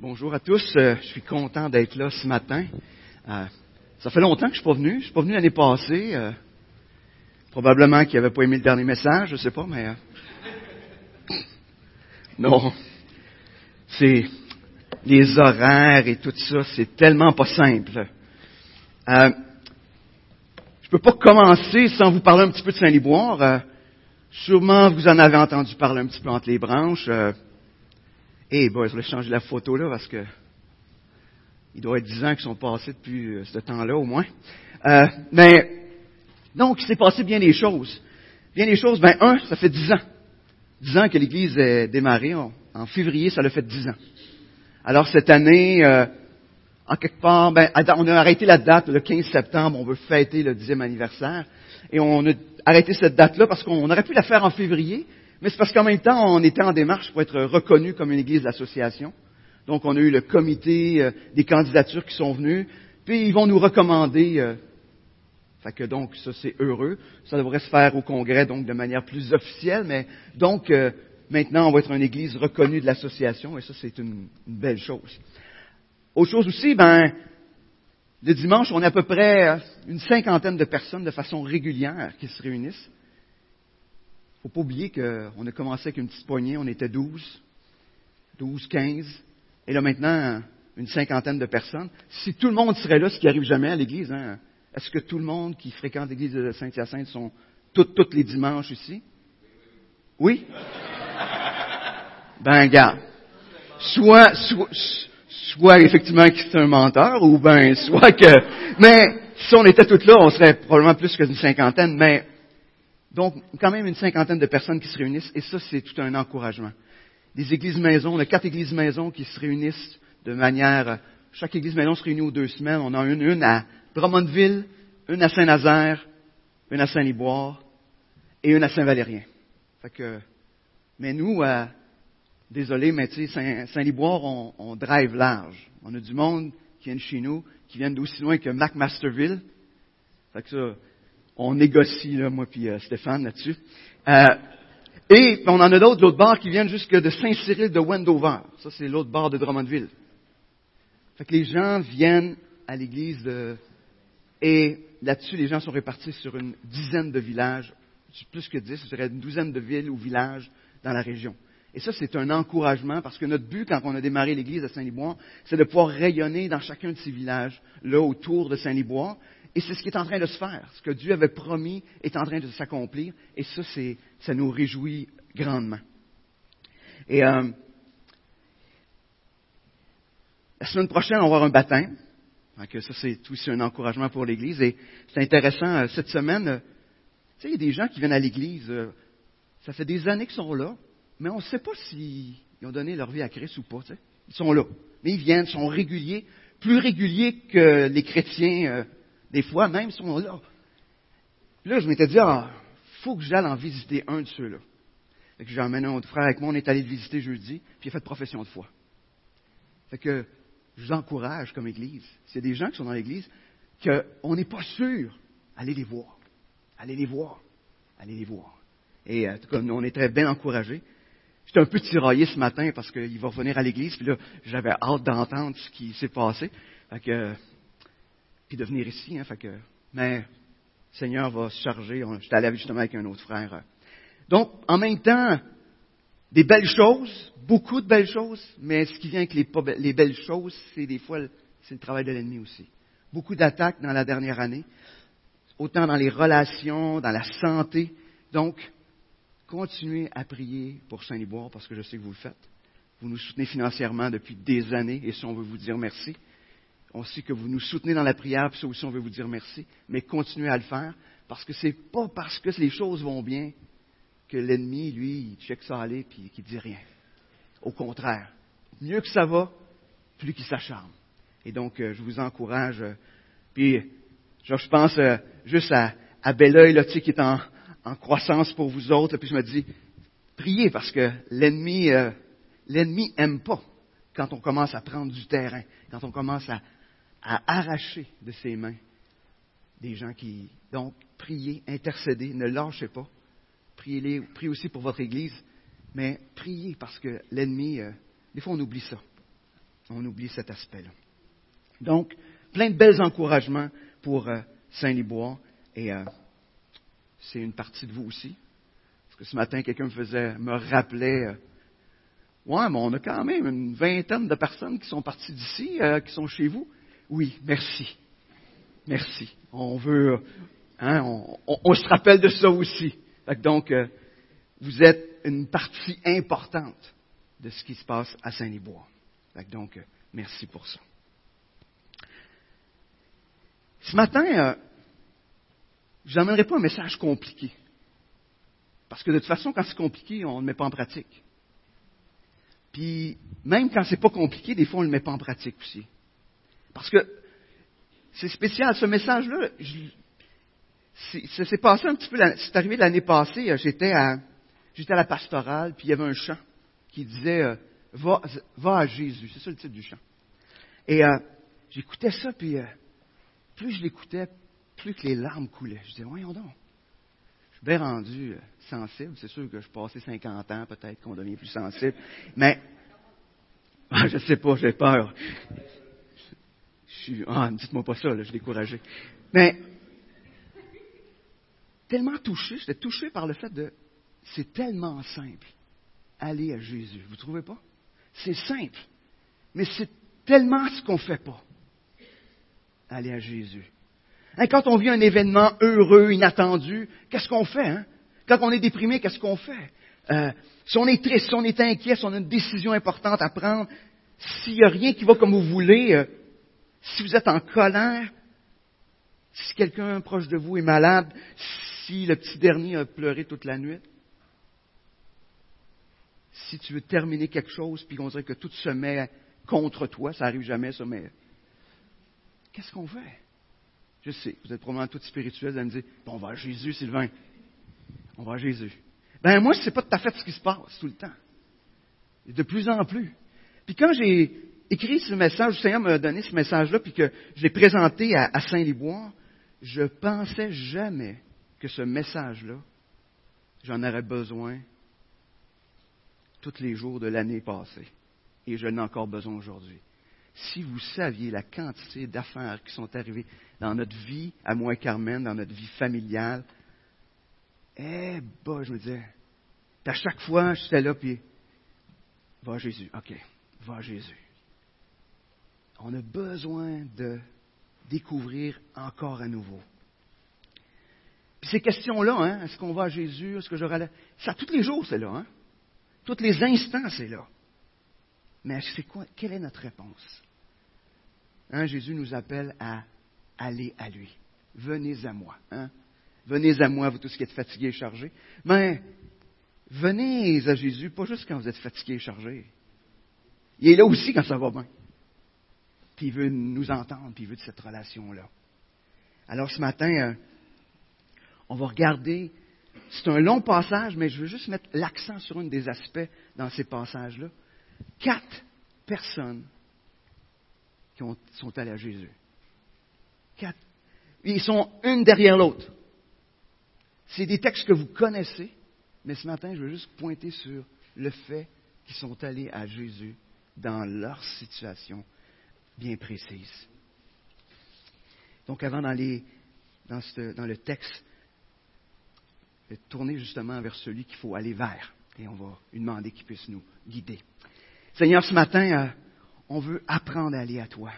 Bonjour à tous. Euh, je suis content d'être là ce matin. Euh, ça fait longtemps que je suis pas venu. Je suis pas venu l'année passée. Euh, probablement qu'il avait pas aimé le dernier message, je sais pas, mais non. C'est les horaires et tout ça, c'est tellement pas simple. Je peux pas commencer sans vous parler un petit peu de Saint-Liboire. sûrement vous en avez entendu parler un petit peu entre les branches. Eh, bon, je voulais changer la photo là parce que il doit être dix ans qui sont passés depuis euh, ce temps-là au moins. Euh, mais donc, il s'est passé bien des choses. Bien des choses. Ben un, ça fait dix ans. Dix ans que l'Église est démarrée. En, février, ça l'a fait dix ans. Alors cette année, euh, en quelque part, ben, on a arrêté la date le 15 septembre. On veut fêter le dixième anniversaire, et on a arrêté cette date-là parce qu'on aurait pu la faire en février, mais c'est parce qu'en même temps, on était en démarche pour être reconnu comme une église d'association. Donc, on a eu le comité euh, des candidatures qui sont venus, puis ils vont nous recommander. Euh, que donc, ça c'est heureux. Ça devrait se faire au Congrès, donc de manière plus officielle, mais donc euh, maintenant, on va être une église reconnue de l'association, et ça c'est une, belle chose. Autre chose aussi, ben, le dimanche, on a à peu près une cinquantaine de personnes de façon régulière qui se réunissent faut pas oublier qu'on a commencé avec une petite poignée, on était 12, 12, 15, et là maintenant, une cinquantaine de personnes. Si tout le monde serait là, ce qui arrive jamais à l'Église, hein, est-ce que tout le monde qui fréquente l'Église de Saint-Hyacinthe sont tous les dimanches ici? Oui? Ben, gars, soit, soit, soit effectivement que c'est un menteur, ou ben, soit que, mais si on était toutes là, on serait probablement plus qu'une cinquantaine, mais donc, quand même une cinquantaine de personnes qui se réunissent, et ça, c'est tout un encouragement. Des églises maisons, on a quatre églises maisons qui se réunissent de manière, chaque église maison se réunit aux deux semaines. On a une, une à Drummondville, une à Saint-Nazaire, une à Saint-Liboire et une à Saint-Valérien. Fait que, mais nous, euh, désolé, mais tu sais, Saint-Liboire, on, on, drive large. On a du monde qui vient de chez nous, qui viennent d'aussi loin que McMasterville. Fait que ça, on négocie, là, moi puis euh, Stéphane, là-dessus. Euh, et on en a d'autres, l'autre bord, qui viennent jusque de Saint-Cyril de Wendover. Ça, c'est l'autre bord de Drummondville. Fait que les gens viennent à l'église de... Et là-dessus, les gens sont répartis sur une dizaine de villages, plus que dix, ce serait une douzaine de villes ou villages dans la région. Et ça, c'est un encouragement parce que notre but, quand on a démarré l'église à Saint-Liboire, c'est de pouvoir rayonner dans chacun de ces villages, là, autour de Saint-Liboire, et c'est ce qui est en train de se faire. Ce que Dieu avait promis est en train de s'accomplir. Et ça, c'est, ça nous réjouit grandement. Et euh, la semaine prochaine, on va avoir un baptême. Donc, ça, c'est aussi un encouragement pour l'Église. Et c'est intéressant, euh, cette semaine, euh, tu sais, il y a des gens qui viennent à l'Église, ça fait des années qu'ils sont là, mais on ne sait pas s'ils ont donné leur vie à Christ ou pas. Tu sais. Ils sont là. Mais ils viennent, ils sont réguliers, plus réguliers que les chrétiens des fois, même, sont là. là, je m'étais dit, ah, faut que j'aille en visiter un de ceux-là. Fait que j'ai emmené un autre frère avec moi, on est allé le visiter jeudi, puis il a fait profession de foi. Fait que je vous encourage comme Église. S'il y a des gens qui sont dans l'Église, qu'on n'est pas sûr, allez les voir. Allez les voir. Allez les voir. Et en tout cas, on est très bien encouragés. J'étais un peu tiraillé ce matin parce qu'il va revenir à l'église, puis là, j'avais hâte d'entendre ce qui s'est passé. Fait que de venir ici. Hein, mais le Seigneur va se charger. Je suis allé justement avec un autre frère. Donc, en même temps, des belles choses, beaucoup de belles choses, mais ce qui vient avec les, les belles choses, c'est des fois c'est le travail de l'ennemi aussi. Beaucoup d'attaques dans la dernière année, autant dans les relations, dans la santé. Donc, continuez à prier pour Saint-Liboire parce que je sais que vous le faites. Vous nous soutenez financièrement depuis des années et ça, on veut vous dire merci. On sait que vous nous soutenez dans la prière, puis ça aussi, on veut vous dire merci. Mais continuez à le faire, parce que c'est pas parce que les choses vont bien que l'ennemi, lui, il check ça aller, puis qu'il dit rien. Au contraire, mieux que ça va, plus qu'il s'acharne. Et donc, euh, je vous encourage. Euh, puis, je pense euh, juste à, à bel oeil, là, tu sais, qui est en, croissance pour vous autres. Puis je me dis, priez, parce que l'ennemi, l'ennemi aime pas quand on commence à prendre du terrain, quand on commence à, à arracher de ses mains des gens qui. Donc, priez, intercédez, ne lâchez pas. Priez, priez aussi pour votre Église, mais priez parce que l'ennemi, euh, des fois on oublie ça. on oublie cet aspect-là. Donc, plein de belles encouragements pour euh, Saint-Liboire et euh, c'est une partie de vous aussi. Parce que ce matin, quelqu'un me faisait, me rappelait, ouais, mais on a quand même une vingtaine de personnes qui sont parties d'ici, qui sont chez vous. Oui, merci. Merci. On veut, hein, on, se rappelle de ça aussi. Donc, vous êtes une partie importante de ce qui se passe à Saint-Liboire. Donc, merci pour ça. Ce matin, euh, je n'amènerai pas un message compliqué. Parce que de toute façon, quand c'est compliqué, on ne le met pas en pratique. Puis, même quand c'est pas compliqué, des fois, on ne le met pas en pratique aussi. Parce que c'est spécial, ce message-là, ça s'est passé un petit peu, c'est arrivé l'année passée, euh, j'étais à, j'étais à la pastorale, puis il y avait un chant qui disait euh, va, va, à Jésus. C'est ça le titre du chant. Et euh, j'écoutais ça, puis plus je l'écoutais, plus que les larmes coulaient. Je disais, voyons donc. Je suis bien rendu euh, sensible. C'est sûr que je passais 50 ans, peut-être qu'on devient plus sensible. Mais, je ne sais pas, j'ai peur. Suis, ah, ne dites-moi pas ça, là, je suis découragé. Mais, tellement touché, j'étais touché par le fait de, c'est tellement simple, aller à Jésus. Vous ne trouvez pas? C'est simple. Mais c'est tellement ce qu'on ne fait pas aller à Jésus. Hein, quand on vit un événement heureux, inattendu, qu'est-ce qu'on fait? Hein? Quand on est déprimé, qu'est-ce qu'on fait? Euh, si on est triste, si on est inquiet, si on a une décision importante à prendre, s'il n'y a rien qui va comme vous voulez, euh, si vous êtes en colère, si quelqu'un proche de vous est malade, si le petit dernier a pleuré toute la nuit, si tu veux terminer quelque chose, puis on dirait que tout se met contre toi, ça arrive jamais, ça, mais Qu'est-ce qu'on fait? Je sais, vous êtes probablement tous spirituels, vous allez me dire, on va à Jésus, Sylvain. On va à Jésus. Ben, moi, ce n'est pas tout à fait ce qui se passe tout le temps. de plus en plus. Puis quand j'ai écrit ce message, le Seigneur m'a donné ce message-là, puis que je l'ai présenté à, Saint-Liboire, je pensais jamais que ce message-là, j'en aurais besoin tous les jours de l'année passée. Et je n'ai encore besoin aujourd'hui si vous saviez la quantité d'affaires qui sont arrivées dans notre vie, à moi Carmen, dans notre vie familiale, eh, bah, je me disais, à chaque fois, j'étais là, puis, va Jésus, OK, va Jésus. On a besoin de découvrir encore à nouveau. Puis ces questions-là, hein, est-ce qu'on va à Jésus, est-ce que j'aurai la... Ça, tous les jours, c'est là, hein? Tous les instants, c'est là. Mais c'est quoi, quelle est notre réponse? Hein, Jésus nous appelle à aller à lui. Venez à moi. Hein? Venez à moi, vous tous qui êtes fatigués et chargés. Mais venez à Jésus, pas juste quand vous êtes fatigués et chargés. Il est là aussi quand ça va bien. Puis veut nous entendre, puis il veut de cette relation-là. Alors ce matin, euh, on va regarder, c'est un long passage, mais je veux juste mettre l'accent sur un des aspects dans ces passages-là. Quatre personnes qui sont allés à Jésus. Quatre. Ils sont une derrière l'autre. C'est des textes que vous connaissez, mais ce matin, je veux juste pointer sur le fait qu'ils sont allés à Jésus dans leur situation bien précise. Donc, avant d'aller dans, le texte, tourner justement vers celui qu'il faut aller vers. Et on va lui demander qu'il puisse nous guider. Seigneur, ce matin, euh, on veut apprendre à aller à toi.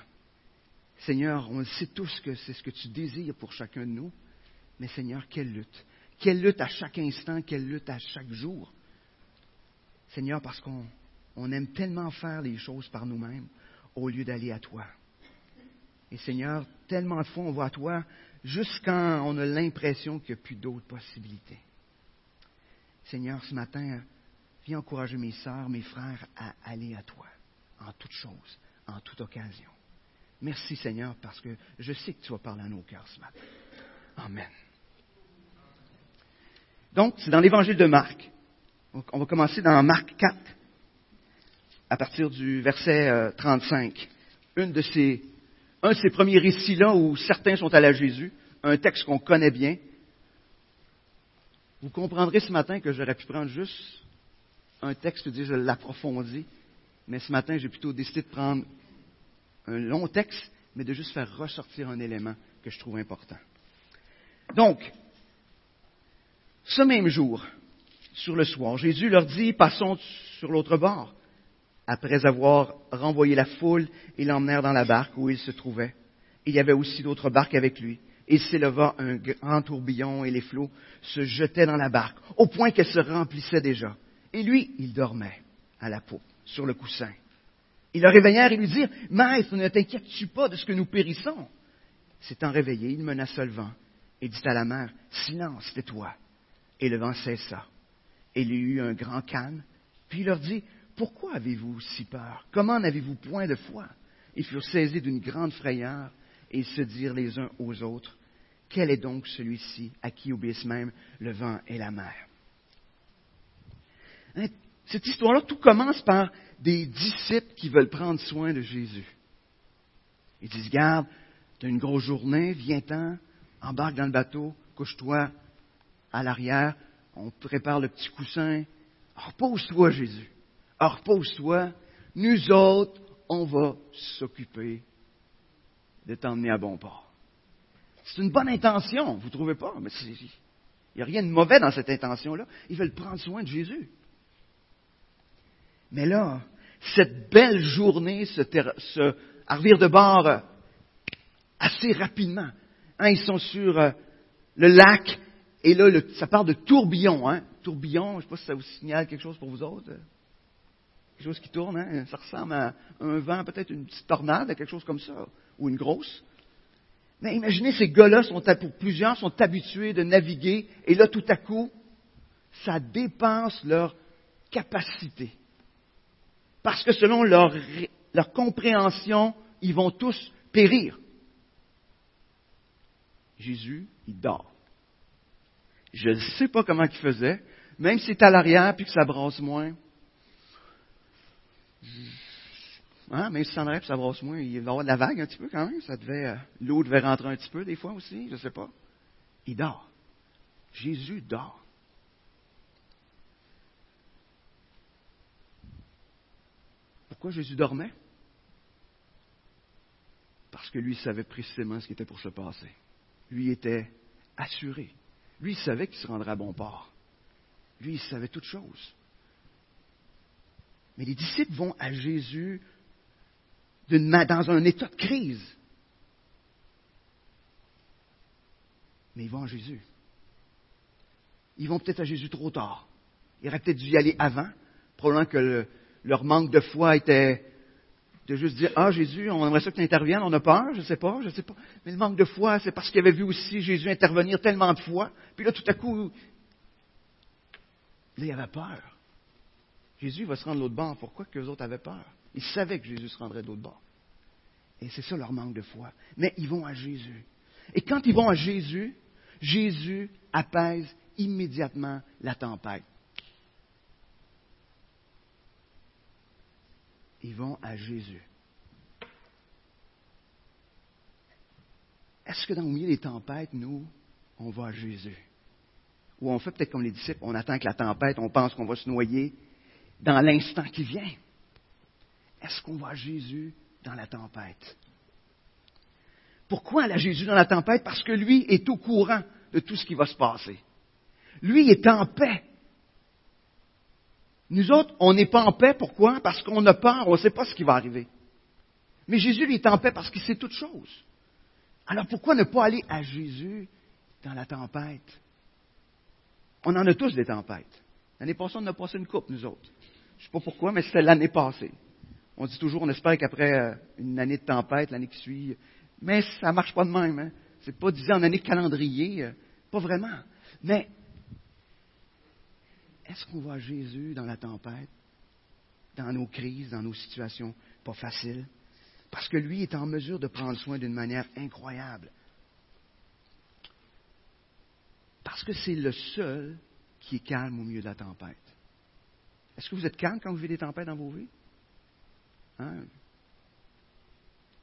Seigneur, on sait tous que c'est ce que tu désires pour chacun de nous, mais Seigneur, quelle lutte. Quelle lutte à chaque instant, quelle lutte à chaque jour. Seigneur, parce qu'on aime tellement faire les choses par nous-mêmes au lieu d'aller à toi. Et Seigneur, tellement de fois on va à toi juste quand on a l'impression qu'il n'y a plus d'autres possibilités. Seigneur, ce matin, viens encourager mes sœurs, mes frères à aller à toi en toutes choses, en toute occasion. Merci Seigneur parce que je sais que tu vas parler à nos cœurs ce matin. Amen. Donc, c'est dans l'évangile de Marc. On va commencer dans Marc 4, à partir du verset 35. Euh, de ces, un de ces premiers récits-là où certains sont allés à Jésus, un texte qu'on connaît bien. Vous comprendrez ce matin que j'aurais pu prendre juste un texte, dire je l'approfondis, Mais ce matin, j'ai plutôt décidé de prendre un long texte, mais de juste faire ressortir un élément que je trouve important. Donc, ce même jour, sur le soir, Jésus leur dit, passons sur l'autre bord. Après avoir renvoyé la foule, ils l'emmenèrent dans la barque où il se trouvait. Il y avait aussi d'autres barques avec lui. Il s'éleva un grand tourbillon et les flots se jetaient dans la barque, au point qu'elle se remplissait déjà. Et lui, il dormait à la peau, sur le coussin. Ils le réveillèrent et lui dirent, Maître, ne t'inquiètes-tu pas de ce que nous périssons? S'étant réveillé, il menaça le vent et dit à la mer, Silence, tais-toi. Et le vent cessa. Et il y eut un grand calme. Puis il leur dit, Pourquoi avez-vous si peur? Comment n'avez-vous point de foi? Ils furent saisis d'une grande frayeur et se dirent les uns aux autres, Quel est donc celui-ci à qui obéissent même le vent et la mer? Hein, cette histoire-là, tout commence par des disciples qui veulent prendre soin de Jésus. Ils disent, garde, tu as une grosse journée, viens-t'en, embarque dans le bateau, couche-toi à l'arrière, on prépare le petit coussin. Repose-toi, Jésus. Repose-toi. Nous autres, on va s'occuper de t'emmener à bon port. C'est une bonne intention, vous ne trouvez pas? Mais il n'y a rien de mauvais dans cette intention-là. Ils veulent prendre soin de Jésus. Mais là, cette belle journée se, se revire de bord euh, assez rapidement. Hein, ils sont sur euh, le lac, et là, ça parle de tourbillon. Hein? Tourbillon, je ne sais pas si ça vous signale quelque chose pour vous autres. Quelque chose qui tourne, hein? ça ressemble à un vent, peut-être une petite tornade, quelque chose comme ça, ou une grosse. Mais imaginez, ces gars-là, sont, pour plusieurs, sont habitués de naviguer, et là, tout à coup, ça dépense leur capacité. Parce que selon leur, leur compréhension, ils vont tous périr. Jésus, il dort. Je ne sais pas comment il faisait, même si c'est à l'arrière puis que ça brasse moins. Hein, même si arrière ça brasse moins, il va y avoir de la vague un petit peu quand même. Euh, l'eau devait rentrer un petit peu des fois aussi, je ne sais pas. Il dort. Jésus dort. Pourquoi Jésus dormait? Parce que lui savait précisément ce qui était pour se passer. Lui était assuré. Lui, savait qu'il se rendrait à bon port. Lui, il savait toutes choses. Mais les disciples vont à Jésus dans un état de crise. Mais ils vont à Jésus. Ils vont peut-être à Jésus trop tard. Ils auraient peut-être dû y aller avant, probablement que leur manque de foi était de juste dire Ah, Jésus, on aimerait ça que tu interviennes, on a peur, je ne sais pas, je ne sais pas. Mais le manque de foi, c'est parce qu'ils avaient vu aussi Jésus intervenir tellement de fois. Puis là, tout à coup, là, il avait peur. Jésus va se rendre l'autre bord. Pourquoi que les autres avaient peur? Ils savaient que Jésus se rendrait de l'autre bord. Et c'est ça leur manque de foi. Mais ils vont à Jésus. Et quand ils vont à Jésus, Jésus apaise immédiatement la tempête. ils vont à Jésus. Est-ce que dans le milieu des tempêtes, nous, on va à Jésus? Ou on fait peut-être comme les disciples, on attend que la tempête, on pense qu'on va se noyer dans l'instant qui vient. Est-ce qu'on à Jésus dans la tempête? Pourquoi aller à Jésus dans la tempête? Parce que lui est au courant de tout ce qui va se passer. Lui est en paix nous autres, on n'est pas en paix. Pourquoi? Parce qu'on a peur, on ne sait pas ce qui va arriver. Mais Jésus, lui, est en paix parce qu'il sait toutes choses. Alors pourquoi ne pas aller à Jésus dans la tempête? On en a tous des tempêtes. L'année passée, on a passé une coupe, nous autres. Je ne sais pas pourquoi, mais c'était l'année passée. On dit toujours, on espère qu'après euh, une année de tempête, l'année qui suit, mais ça ne marche pas de même. Hein? Ce n'est pas disant en année calendrier, euh, pas vraiment. Mais est-ce qu'on voit Jésus dans la tempête, dans nos crises, dans nos situations pas faciles? Parce que lui est en mesure de prendre soin d'une manière incroyable. Parce que c'est le seul qui est calme au milieu de la tempête. Est-ce que vous êtes calme quand vous vivez des tempêtes dans vos vies? Hein?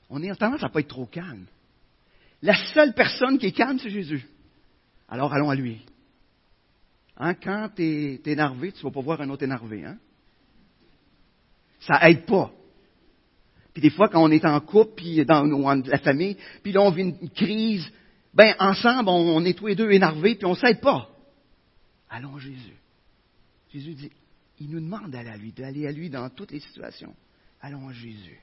On est en tendance à ne pas être trop calme. La seule personne qui est calme, c'est Jésus. Alors allons à lui. Hein, quand tu es, énervé, tu ne vas pas voir un autre énervé. Hein? Ça aide pas. Puis des fois, quand on est en couple, puis dans la famille, puis là, on vit une crise, ben ensemble, on, est tous les deux énervés, puis on ne s'aide pas. Allons Jésus. Jésus dit, il nous demande d'aller à lui, d'aller à lui dans toutes les situations. Allons à Jésus.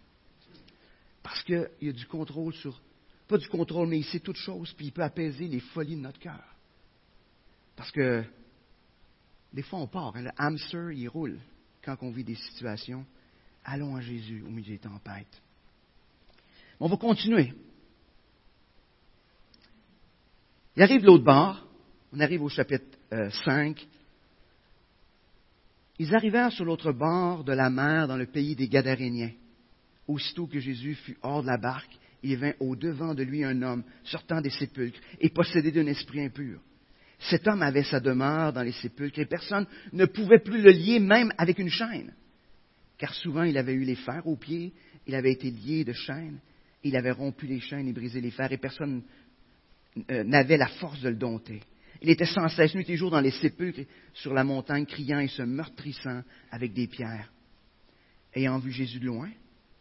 Parce qu'il y a du contrôle sur, pas du contrôle, mais il sait toutes choses, puis il peut apaiser les folies de notre cœur. Parce que des fois, on part. Hein, le hamster, il roule quand on vit des situations. Allons à Jésus au milieu des tempêtes. On va continuer. Il arrive l'autre bord. On arrive au chapitre 5. Ils arrivèrent sur l'autre bord de la mer dans le pays des Gadaréniens. Aussitôt que Jésus fut hors de la barque, il vint au-devant de lui un homme sortant des sépulcres et possédé d'un esprit impur. Cet homme avait sa demeure dans les sépulcres et personne ne pouvait plus le lier même avec une chaîne. Car souvent il avait eu les fers aux pieds, il avait été lié de chaînes, il avait rompu les chaînes et brisé les fers et personne euh, n'avait la force de le dompter. Il était sans cesse nuit et jour dans les sépulcres sur la montagne, criant et se meurtrissant avec des pierres. Ayant vu Jésus de loin,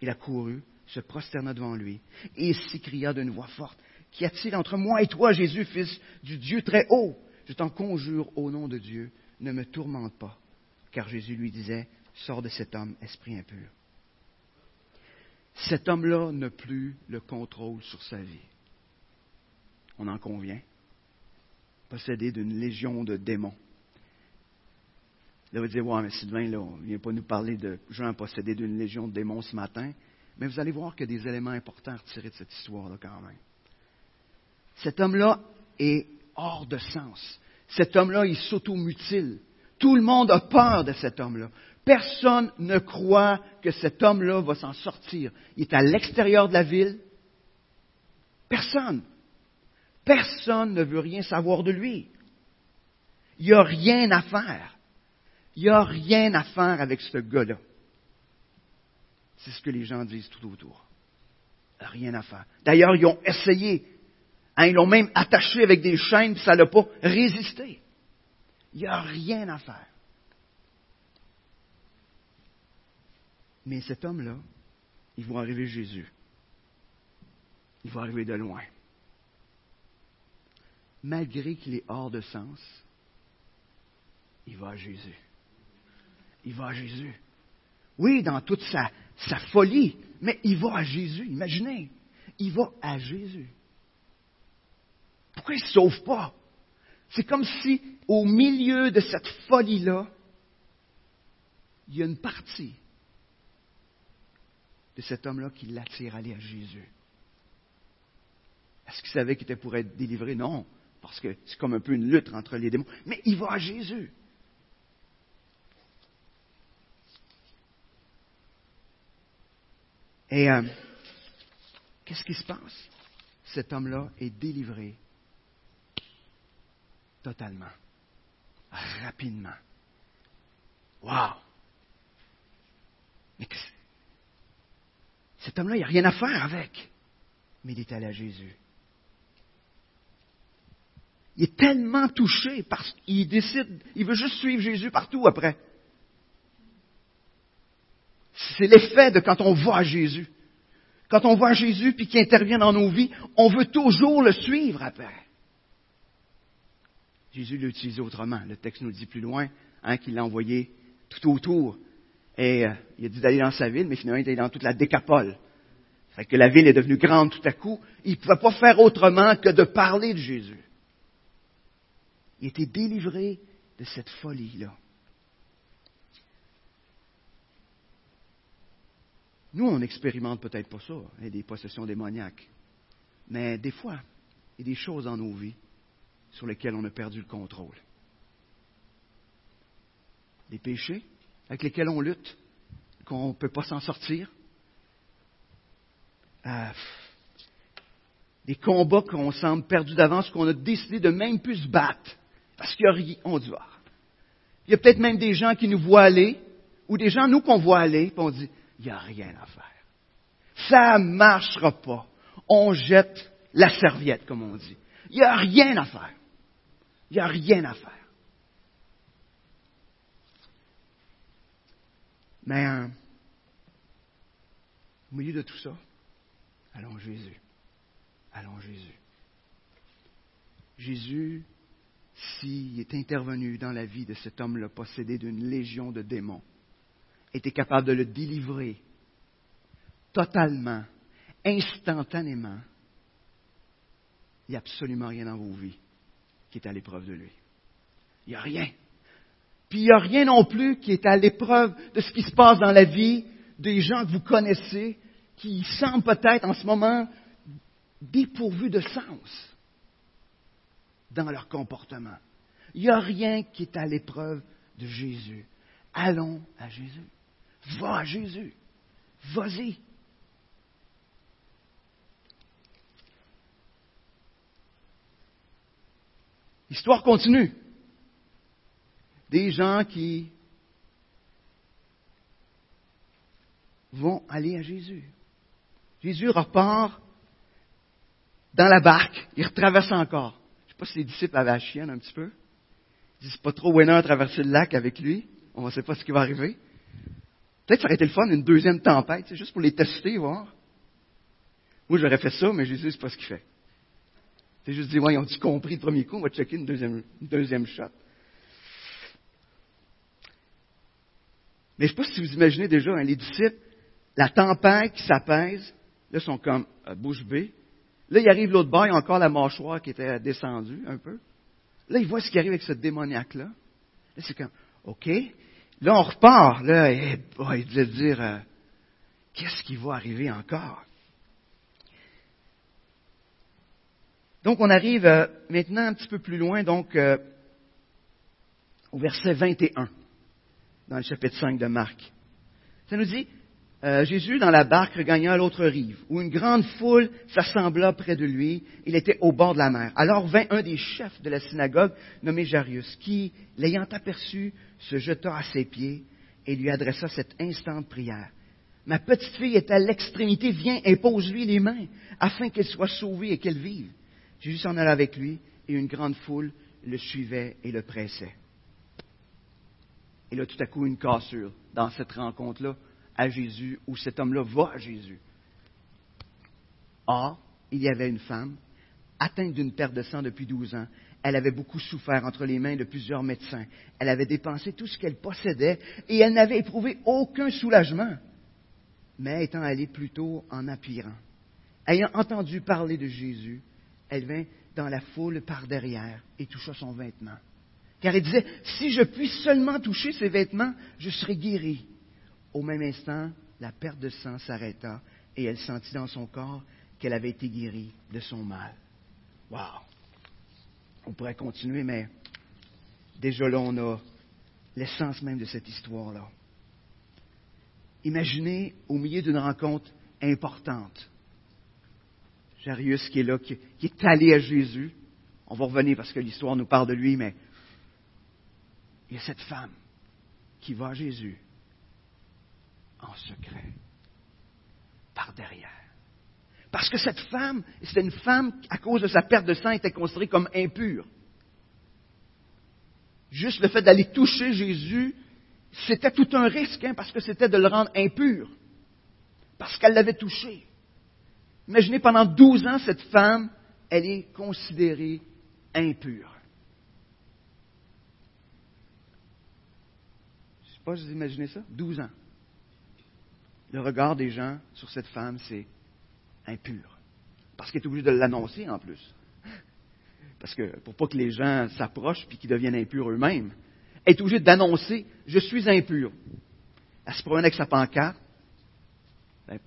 il a couru, se prosterna devant lui, et s'écria d'une voix forte, Qu'y a-t-il entre moi et toi, Jésus, fils du Dieu très haut? Je t'en conjure au nom de Dieu, ne me tourmente pas. Car Jésus lui disait, Sors de cet homme, esprit impur. Cet homme-là n'a plus le contrôle sur sa vie. On en convient. Possédé d'une légion de démons. Là, vous dire, ouais, mais Sylvain, là, on ne vient pas nous parler de gens possédés d'une légion de démons ce matin. Mais vous allez voir qu'il y a des éléments importants à retirer de cette histoire-là quand même. Cet homme-là est hors de sens. Cet homme-là, il s'automutile. Tout le monde a peur de cet homme-là. Personne ne croit que cet homme-là va s'en sortir. Il est à l'extérieur de la ville. Personne. Personne ne veut rien savoir de lui. Il n'y a rien à faire. Il n'y a rien à faire avec ce gars-là. C'est ce que les gens disent tout autour. Rien à faire. D'ailleurs, ils ont essayé. Hein, ils l'ont même attaché avec des chaînes, puis ça n'a pas résisté. Il n'y a rien à faire. Mais cet homme-là, il va arriver Jésus. Il va arriver de loin. Malgré qu'il est hors de sens, il va à Jésus. Il va à Jésus. Oui, dans toute sa, sa folie, mais il va à Jésus. Imaginez, il va à Jésus. Pourquoi il ne se sauve pas? C'est comme si, au milieu de cette folie-là, il y a une partie de cet homme-là qui l'attire à aller à Jésus. Est-ce qu'il savait qu'il était pour être délivré? Non, parce que c'est comme un peu une lutte entre les démons. Mais il va à Jésus. Et euh, qu'est-ce qui se passe? Cet homme-là est délivré totalement, rapidement. Wow! Mais cet homme-là, il n'y a rien à faire avec. Mais il est allé à Jésus. Il est tellement touché parce qu'il décide, il veut juste suivre Jésus partout après. C'est l'effet de quand on voit Jésus. Quand on voit Jésus puis qu'il intervient dans nos vies, on veut toujours le suivre après. Jésus l'a utilisé autrement. Le texte nous dit plus loin hein, qu'il l'a envoyé tout autour. Et euh, il a dit d'aller dans sa ville, mais finalement il est allé dans toute la décapole. Fait que la ville est devenue grande tout à coup. Il ne pouvait pas faire autrement que de parler de Jésus. Il était délivré de cette folie-là. Nous, on n'expérimente peut-être pas ça, hein, des possessions démoniaques. Mais des fois, il y a des choses dans nos vies sur lesquelles on a perdu le contrôle. Des péchés avec lesquels on lutte, qu'on ne peut pas s'en sortir. Euh, des combats qu'on semble perdus d'avance, qu'on a décidé de même plus se battre. Parce qu'il y a rien, on dit, ah. Il y a peut-être même des gens qui nous voient aller, ou des gens, nous, qu'on voit aller, puis on dit, il n'y a rien à faire. Ça ne marchera pas. On jette la serviette, comme on dit. Il n'y a rien à faire. Il n'y a rien à faire. Mais euh, Au milieu de tout ça, allons Jésus. Allons Jésus. Jésus, s'il est intervenu dans la vie de cet homme-là possédé d'une légion de démons, était capable de le délivrer totalement, instantanément, il n'y a absolument rien dans vos vies qui est à l'épreuve de lui. Il n'y a rien. Puis il n'y a rien non plus qui est à l'épreuve de ce qui se passe dans la vie des gens que vous connaissez, qui semblent peut-être en ce moment dépourvus de sens dans leur comportement. Il n'y a rien qui est à l'épreuve de Jésus. Allons à Jésus. Va à Jésus. Vas-y. L'histoire continue. Des gens qui vont aller à Jésus. Jésus repart dans la barque, il retraverse encore. Sais pas si les disciples avaient la chienne un petit peu. Ils disent pas trop Winner à traverser le lac avec lui. On ne sait pas ce qui va arriver. Peut-être ça aurait été le fun, une deuxième tempête, c'est juste pour les tester, voir. Moi, j'aurais fait ça, mais Jésus, c'est pas ce qu'il fait. C'est juste dire, ouais, ils ont-tu compris le premier coup, on va checker une deuxième, une shot. Mais je ne sais pas si vous imaginez déjà, hein, les disciples, la tempête qui s'apaise, là, sont comme à bouche bée. Là, il arrive l'autre bord, il y a encore la mâchoire qui était descendue un peu. Là, ils voient ce qui arrive avec ce démoniaque-là. Là, c'est comme, OK. Là, on repart. Là, et, il devait dire, euh, qu'est-ce qui va arriver encore? Donc, on arrive euh, maintenant un petit peu plus loin, donc, euh, au verset 21, dans le chapitre 5 de Marc. Ça nous dit, euh, Jésus, dans la barque, regagna l'autre rive, où une grande foule s'assembla près de lui. Il était au bord de la mer. Alors vint un des chefs de la synagogue, nommé Jarius, qui, l'ayant aperçu, se jeta à ses pieds et lui adressa cette instante prière. Ma petite fille est à l'extrémité, viens, impose-lui les mains, afin qu'elle soit sauvée et qu'elle vive. Jésus s'en alla avec lui, et une grande foule le suivait et le pressait. Et là, tout à coup, une cassure dans cette rencontre-là à Jésus, où cet homme-là va Jésus. Or, il y avait une femme, atteinte d'une perte de sang depuis douze ans. Elle avait beaucoup souffert entre les mains de plusieurs médecins. Elle avait dépensé tout ce qu'elle possédait et elle n'avait éprouvé aucun soulagement, mais étant allée plutôt en appirant. Ayant entendu parler de Jésus, elle vint dans la foule par derrière et toucha son vêtement. Car elle disait, si je puis seulement toucher ses vêtements, je serai guérie. Au même instant, la perte de sang s'arrêta et elle sentit dans son corps qu'elle avait été guérie de son mal. Wow! On pourrait continuer, mais déjà là, on a l'essence même de cette histoire-là. Imaginez au milieu d'une rencontre importante, Jarius qui est là, qui, qui est allé à Jésus. On va revenir parce que l'histoire nous parle de lui, mais il y a cette femme qui va à Jésus en secret, par derrière. Parce que cette femme, c'était une femme, à cause de sa perte de sang, était considérée comme impure. Juste le fait d'aller toucher Jésus, c'était tout un risque, hein, parce que c'était de le rendre impur. Parce qu'elle l'avait touché. Imaginez, pendant 12 ans, cette femme, elle est considérée impure. Je ne sais pas si vous imaginez ça. 12 ans le regard des gens sur cette femme, c'est impur. Parce qu'elle est obligée de l'annoncer en plus. Parce que pour pas que les gens s'approchent puis qu'ils deviennent impurs eux-mêmes, elle est obligée d'annoncer Je suis impur. Elle se promène avec sa pancarte. Ben,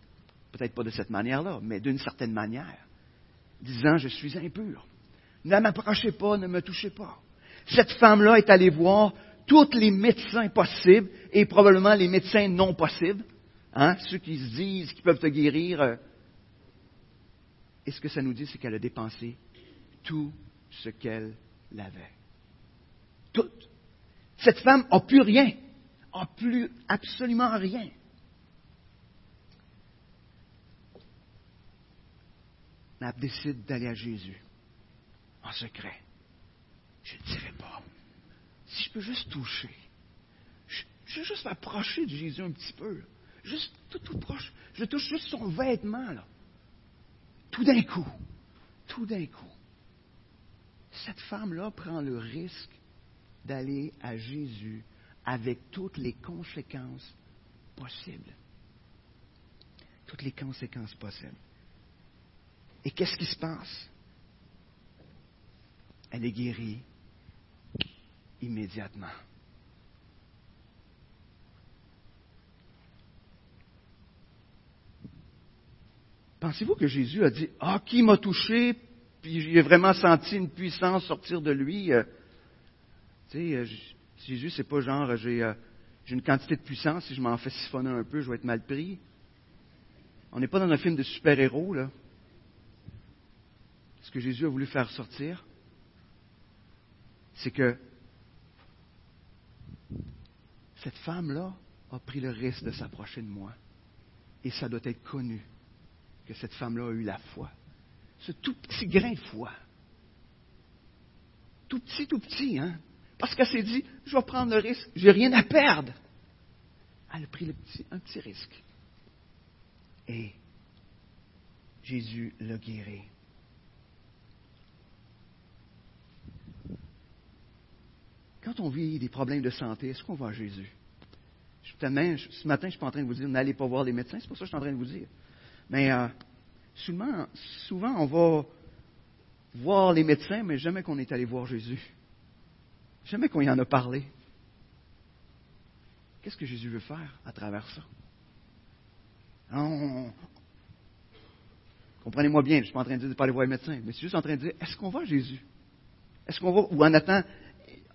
peut-être pas de cette manière-là, mais d'une certaine manière, disant Je suis impur. Ne m'approchez pas, ne me touchez pas. Cette femme-là est allée voir tous les médecins possibles et probablement les médecins non possibles Hein? Ceux qui se disent qu'ils peuvent te guérir. Euh, et ce que ça nous dit, c'est qu'elle a dépensé? Tout ce qu'elle avait. Tout. Cette femme n'a plus rien. n'a plus absolument rien. Elle décide d'aller à Jésus en secret. Je ne dirai pas. Si je peux juste toucher, je, je veux juste m'approcher de Jésus un petit peu. Juste tout, tout proche. Je touche juste son vêtement, là. Tout d'un coup, tout d'un coup, cette femme-là prend le risque d'aller à Jésus avec toutes les conséquences possibles. Toutes les conséquences possibles. Et qu'est-ce qui se passe? Elle est guérie immédiatement. Pensez-vous que Jésus a dit, ah, qui m'a touché, puis j'ai vraiment senti une puissance sortir de lui? Euh, tu sais, euh, Jésus, c'est pas genre, euh, j'ai une quantité de puissance, si je m'en fais siphonner un peu, je vais être mal pris. On n'est pas dans un film de super-héros, là. Ce que Jésus a voulu faire sortir, c'est que cette femme-là a pris le risque de s'approcher de moi. Et ça doit être connu que cette femme-là a eu la foi. Ce tout petit grain de foi. Tout petit, tout petit, hein? Parce qu'elle s'est dit, je vais prendre le risque, j'ai rien à perdre. Elle a pris le petit, un petit risque. Et Jésus l'a guéri. Quand on vit des problèmes de santé, est-ce qu'on va à Jésus? ce matin, je ne suis pas en train de vous dire n'allez pas voir les médecins, c'est pas ça que je suis en train de vous dire. Mais euh, souvent, souvent, on va voir les médecins, mais jamais qu'on est allé voir Jésus. Jamais qu'on y en a parlé. Qu'est-ce que Jésus veut faire à travers ça? Comprenez-moi bien, je ne suis pas en train de dire de ne pas aller voir les médecins, mais je suis juste en train de dire, est-ce qu'on va à Jésus? Est-ce qu'on va, ou en attendant,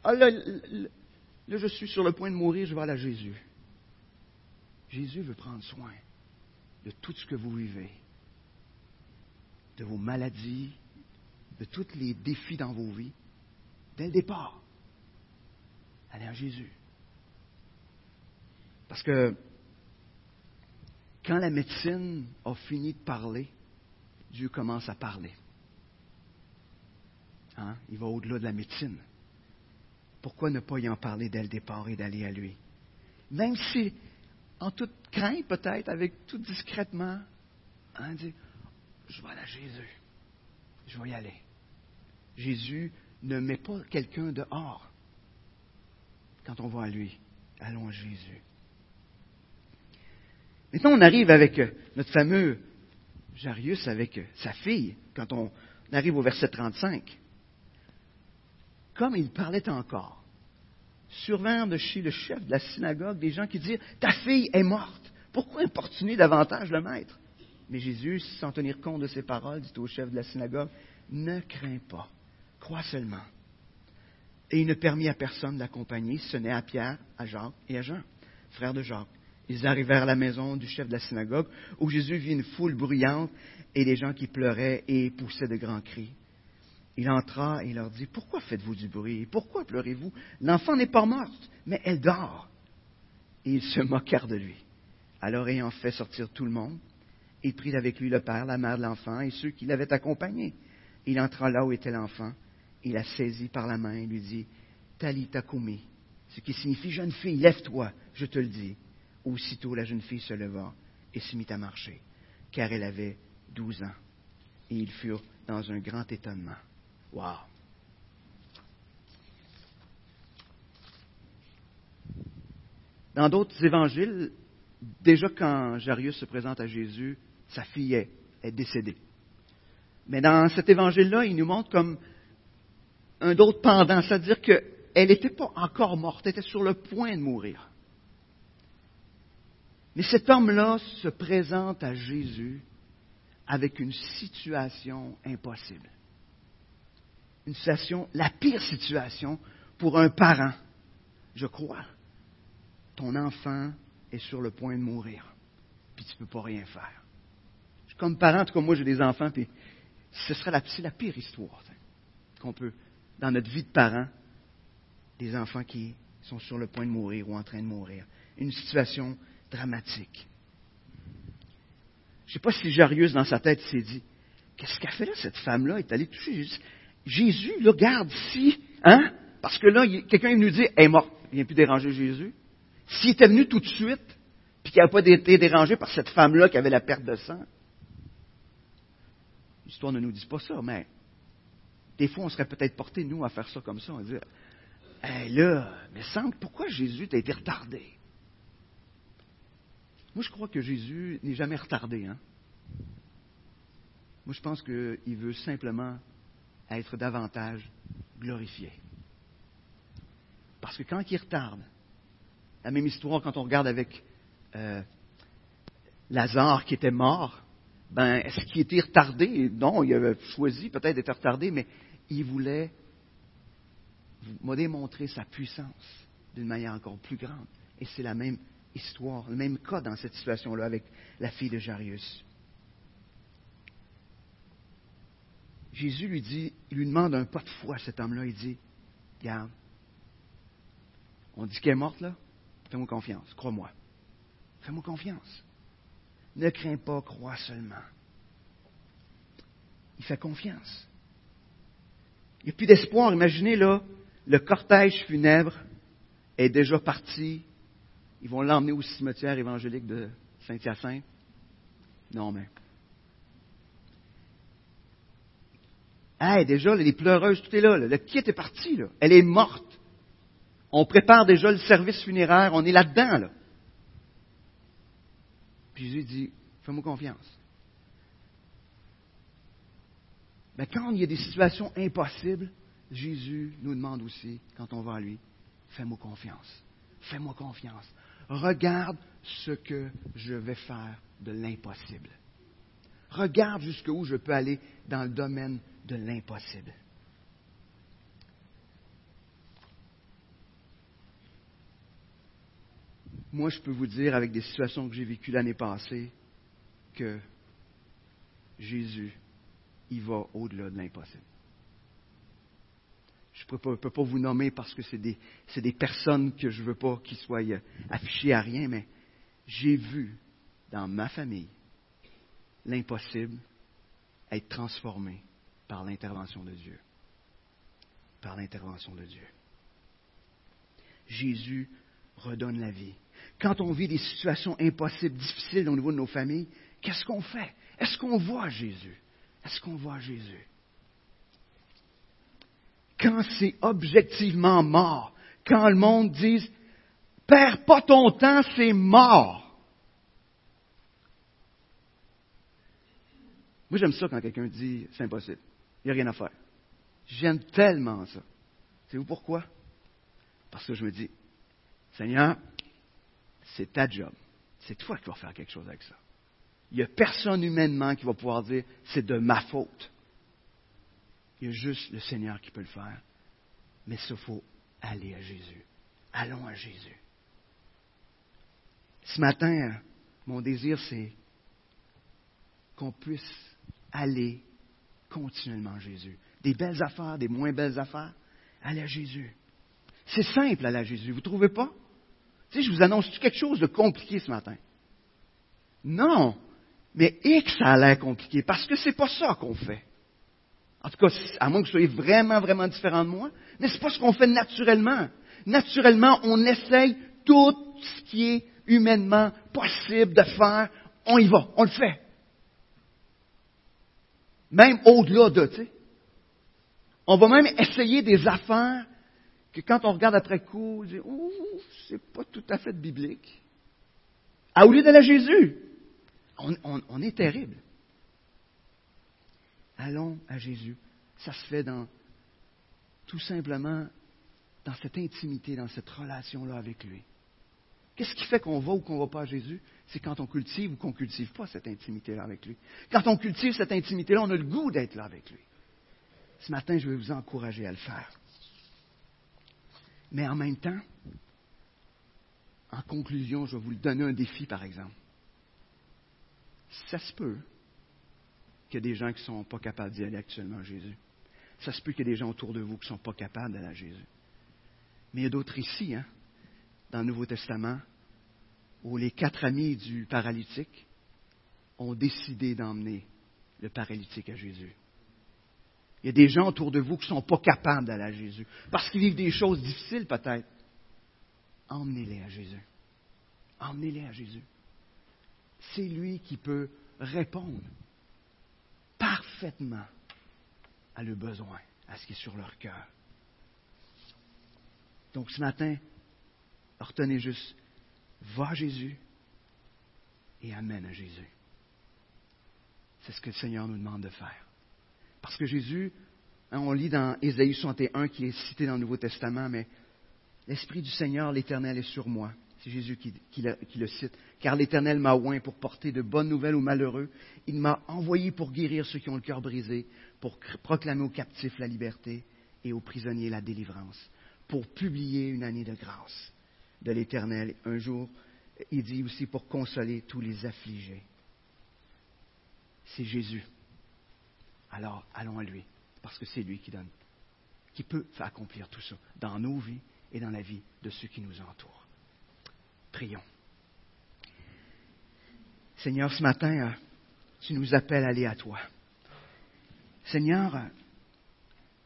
ah, là, là, je suis sur le point de mourir, je vais aller à Jésus. Jésus veut prendre soin de tout ce que vous vivez, de vos maladies, de tous les défis dans vos vies, dès le départ. Allez à Jésus. Parce que quand la médecine a fini de parler, Dieu commence à parler. Hein? Il va au-delà de la médecine. Pourquoi ne pas y en parler dès le départ et d'aller à lui? Même si en toute crainte peut-être, avec tout discrètement, hein, dit, je vais aller à Jésus. Je vais y aller. Jésus ne met pas quelqu'un dehors quand on va à lui. Allons à Jésus. Maintenant, on arrive avec euh, notre fameux Jarius avec euh, sa fille, quand on arrive au verset 35. Comme il parlait encore, survinrent de chez le chef de la synagogue des gens qui dirent Ta fille est morte. Pourquoi importuner davantage le maître Mais Jésus, sans tenir compte de ces paroles, dit au chef de la synagogue Ne crains pas, crois seulement. Et il ne permit à personne de l'accompagner, ce n'est à Pierre, à Jacques et à Jean, frères de Jacques. Ils arrivèrent à la maison du chef de la synagogue, où Jésus vit une foule bruyante et des gens qui pleuraient et poussaient de grands cris. Il entra et leur dit, Pourquoi faites-vous du bruit? Pourquoi pleurez-vous? L'enfant n'est pas morte, mais elle dort. Et ils se moquèrent de lui. Alors, ayant fait sortir tout le monde, il prit avec lui le père, la mère de l'enfant et ceux qui l'avaient accompagné. Il entra là où était l'enfant. Il la saisit par la main et lui dit, Talita kumi, ce qui signifie jeune fille, lève-toi, je te le dis. Aussitôt la jeune fille se leva et se mit à marcher, car elle avait douze ans. Et ils furent dans un grand étonnement. Wow. Dans d'autres évangiles, déjà quand Jarius se présente à Jésus, sa fille est, décédée. Mais dans cet évangile-là, il nous montre comme un autre pendant, c'est-à-dire qu'elle n'était pas encore morte, elle était sur le point de mourir. Mais cet homme-là se présente à Jésus avec une situation impossible une situation, la pire situation pour un parent, je crois. Ton enfant est sur le point de mourir, puis tu ne peux pas rien faire. Comme parent, en tout cas, moi j'ai des enfants, puis ce serait la, pire histoire qu'on peut, dans notre vie de parent, des enfants qui sont sur le point de mourir ou en train de mourir. Une situation dramatique. Je ne sais pas si Jarius, dans sa tête, s'est dit Qu'est-ce qu'a fait là, cette femme-là? Est allée toucher Jésus. Jésus, là, garde si, hein? Parce que là, quelqu'un est venu dire, elle est morte. Il vient plus déranger Jésus. S'il était venu tout de suite, puis qui n'avait pas été dérangé par cette femme-là qui avait la perte de sang. L'histoire ne nous dit pas ça, mais des fois, on serait peut-être porté, nous, à faire ça comme ça, à dire Hé là, mais semble, pourquoi Jésus t'a été retardé? Moi, je crois que Jésus n'est jamais retardé. Hein? Moi, je pense qu'il veut simplement être davantage glorifié. Parce que quand il retarde, la même histoire quand on regarde avec euh, Lazare qui était mort, ben, est-ce qu'il était retardé? Non, il avait choisi peut-être d'être retardé, mais il voulait m'a démontré sa puissance d'une manière encore plus grande. Et c'est la même histoire, le même cas dans cette situation-là avec la fille de Jarius. Jésus lui dit, il lui demande un pas de foi à cet homme-là. Il dit, regarde, on dit qu'elle est morte là, fais-moi confiance, crois-moi. Fais-moi confiance. Ne crains pas, crois seulement. Il fait confiance. Il n'y a plus d'espoir. Imaginez là, le cortège funèbre est déjà parti. Ils vont l'emmener au cimetière évangélique de Saint-Hyacinthe. Non, mais. Ah, déjà, les pleureuses, tout est là, Le kit est parti, là. Elle est morte. On prépare déjà le service funéraire. On est là-dedans, là. Puis Jésus dit, fais-moi confiance. Mais quand il y a des situations impossibles, Jésus nous demande aussi, quand on va à lui, fais-moi confiance. Fais-moi confiance. Regarde ce que je vais faire de l'impossible. Regarde jusqu'où je peux aller dans le domaine de l'impossible. Moi, je peux vous dire, avec des situations que j'ai vécues l'année passée, que Jésus, il va au-delà de l'impossible. Je ne peux, pas vous nommer parce que c'est des, des, personnes que je ne veux pas qu'ils soient euh, affichées à rien, mais j'ai vu dans ma famille l'impossible être transformé par l'intervention de Dieu. Par l'intervention de Dieu. Jésus redonne la vie. Quand on vit des situations impossibles, difficiles au niveau de nos familles, qu'est-ce qu'on fait? Est-ce qu'on voit Jésus? Est-ce qu'on voit Jésus? quand c'est objectivement mort, quand le monde dit Perds pas ton temps, c'est mort. Moi, j'aime ça quand quelqu'un dit c'est impossible. Il n'y a rien à faire. J'aime tellement ça. Savez-vous pourquoi? Parce que je me dis, Seigneur, c'est ta job. C'est toi qui vas faire quelque chose avec ça. Il n'y a personne humainement qui va pouvoir dire c'est de ma faute. Il y a juste le Seigneur qui peut le faire. Mais il faut aller à Jésus. Allons à Jésus. Ce matin, mon désir, c'est qu'on puisse aller continuellement Jésus. Des belles affaires, des moins belles affaires, aller à Jésus. C'est simple, aller à Jésus. Vous ne trouvez pas? Tu sais, je vous annonce quelque chose de compliqué ce matin? Non. Mais X, ça a l'air compliqué parce que ce n'est pas ça qu'on fait. En tout cas, à moins que vous soyez vraiment, vraiment différent de moi, mais ce n'est pas ce qu'on fait naturellement. Naturellement, on essaye tout ce qui est humainement possible de faire, on y va, on le fait. Même au-delà de, tu sais. On va même essayer des affaires que quand on regarde après coup, on dit, ouh, c'est pas tout à fait biblique. À au lieu d'aller à Jésus, on est terrible. Allons à Jésus. Ça se fait dans, tout simplement dans cette intimité, dans cette relation-là avec lui. Qu'est-ce qui fait qu'on va ou qu'on ne va pas à Jésus? C'est quand on cultive ou qu'on ne cultive pas cette intimité-là avec lui. Quand on cultive cette intimité-là, on a le goût d'être là avec lui. Ce matin, je vais vous encourager à le faire. Mais en même temps, en conclusion, je vais vous donner un défi, par exemple. Ça se peut qu'il y a des gens qui ne sont pas capables d'y aller actuellement à Jésus. Ça se peut qu'il y ait des gens autour de vous qui ne sont pas capables d'aller à Jésus. Mais il y a d'autres ici, hein, dans le Nouveau Testament, où les quatre amis du paralytique ont décidé d'emmener le paralytique à Jésus. Il y a des gens autour de vous qui ne sont pas capables d'aller à Jésus, parce qu'ils vivent des choses difficiles peut-être. Emmenez-les à Jésus. Emmenez-les à Jésus. c'est lui qui peut répondre parfaitement à leurs besoins, à ce qui est sur leur cœur. Donc ce matin, retenez juste, va à Jésus et amène à Jésus. C'est ce que le Seigneur nous demande de faire. Parce que Jésus, hein, on lit dans Ésaïe 61 qui est cité dans le Nouveau Testament, mais l'Esprit du Seigneur, l'Éternel, est sur moi. C'est Jésus qui, le cite. Car l'Éternel m'a oint pour porter de bonnes nouvelles aux malheureux. Il m'a envoyé pour guérir ceux qui ont le cœur brisé, pour proclamer aux captifs la liberté et aux prisonniers la délivrance, pour publier une année de grâce de l'Éternel. Un jour, il dit aussi pour consoler tous les affligés. C'est Jésus. Alors allons à lui, parce que c'est lui qui donne, qui peut accomplir tout ça dans nos vies et dans la vie de ceux qui nous entourent. Prions. Seigneur, ce matin, euh, tu nous appelles à aller à toi. Seigneur, euh,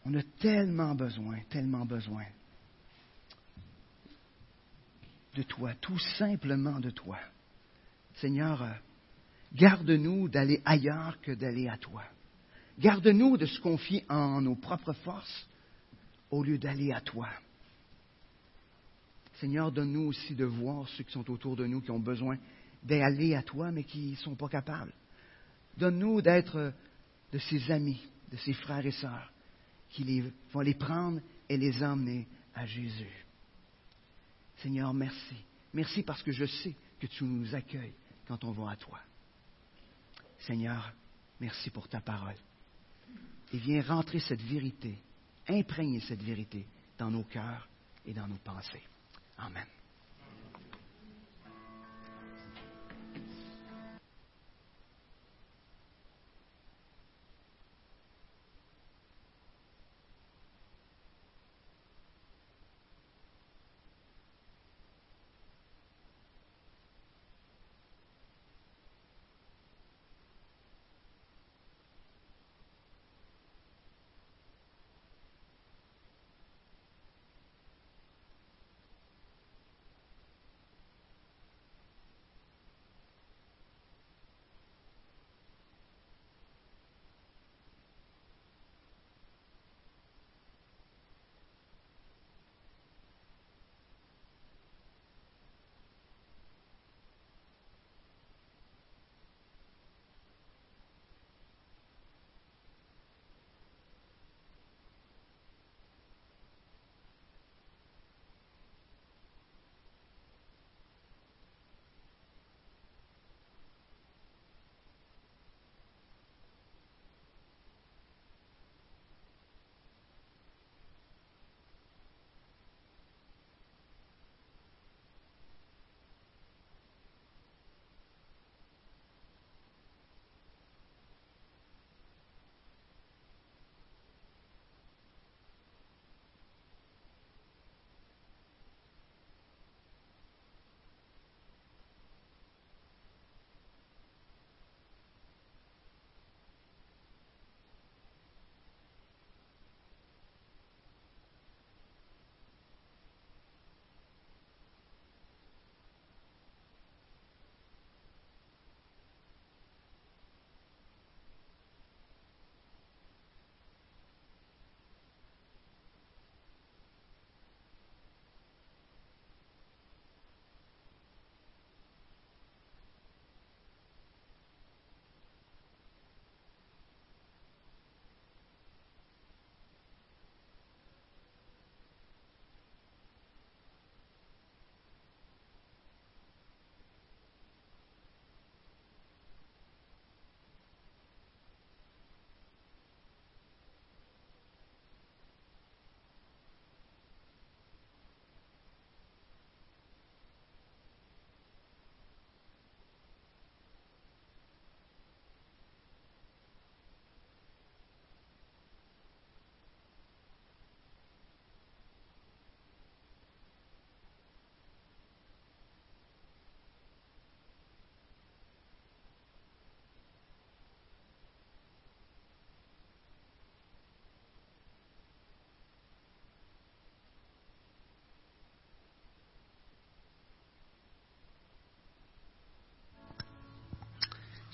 on a tellement besoin, tellement besoin de toi, tout simplement de toi. Seigneur, euh, garde-nous d'aller ailleurs que d'aller à toi. Garde-nous de se confier en nos propres forces au lieu d'aller à toi. Seigneur, donne-nous aussi de voir ceux qui sont autour de nous, qui ont besoin d'aller à toi, mais qui ne sont pas capables. Donne-nous d'être de ces amis, de ces frères et sœurs, qui vont les prendre et les emmener à Jésus. Seigneur, merci. Merci parce que je sais que tu nous accueilles quand on va à toi. Seigneur, merci pour ta parole. Et viens rentrer cette vérité, imprégner cette vérité dans nos cœurs et dans nos pensées. Amen.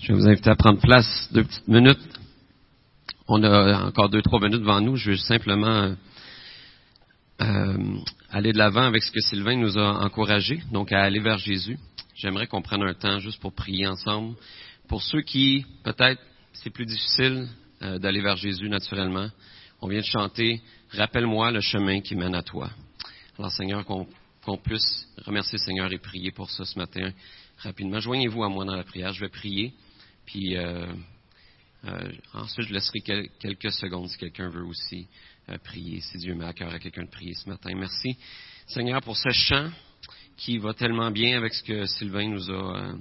Je vais vous inviter à prendre place deux petites minutes. On a encore deux, trois minutes devant nous. Je vais simplement euh, aller de l'avant avec ce que Sylvain nous a encouragé, donc à aller vers Jésus. J'aimerais qu'on prenne un temps juste pour prier ensemble. Pour ceux qui, peut-être, c'est plus difficile euh, d'aller vers Jésus naturellement, on vient de chanter Rappelle-moi le chemin qui mène à toi. Alors, Seigneur, qu'on puisse remercier le Seigneur et prier pour ça ce matin rapidement. Joignez-vous à moi dans la prière. Je vais prier. Puis euh, euh, ensuite, je laisserai quelques secondes si quelqu'un veut aussi euh, prier, si Dieu met à cœur à quelqu'un de prier ce matin. Merci, Seigneur, pour ce chant qui va tellement bien avec ce que Sylvain nous a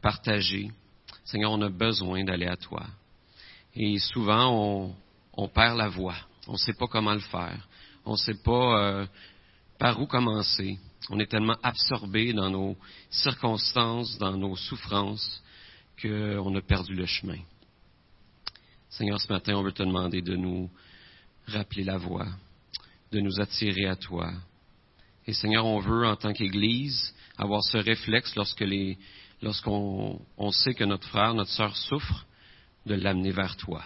partagé. Seigneur, on a besoin d'aller à toi. Et souvent, on, on perd la voie. On ne sait pas comment le faire. On ne sait pas par où commencer. On est tellement absorbé dans nos circonstances, dans nos souffrances, qu'on a perdu le chemin. Seigneur, ce matin, on veut te demander de nous rappeler la voie, de nous attirer à toi. Et Seigneur, on veut, en tant qu'Église, avoir ce réflexe lorsque les, lorsqu'on on sait que notre frère, notre sœur souffre, de l'amener vers toi,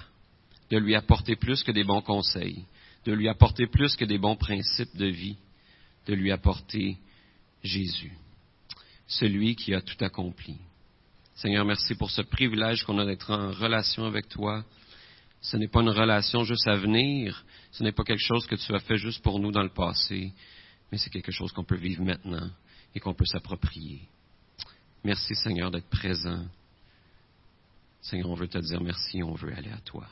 de lui apporter plus que des bons conseils, de lui apporter plus que des bons principes de vie, de lui apporter Jésus, celui qui a tout accompli. Seigneur, merci pour ce privilège qu'on a d'être en relation avec toi. Ce n'est pas une relation juste à venir, ce n'est pas quelque chose que tu as fait juste pour nous dans le passé, mais c'est quelque chose qu'on peut vivre maintenant et qu'on peut s'approprier. Merci Seigneur d'être présent. Seigneur, on veut te dire merci, on veut aller à toi.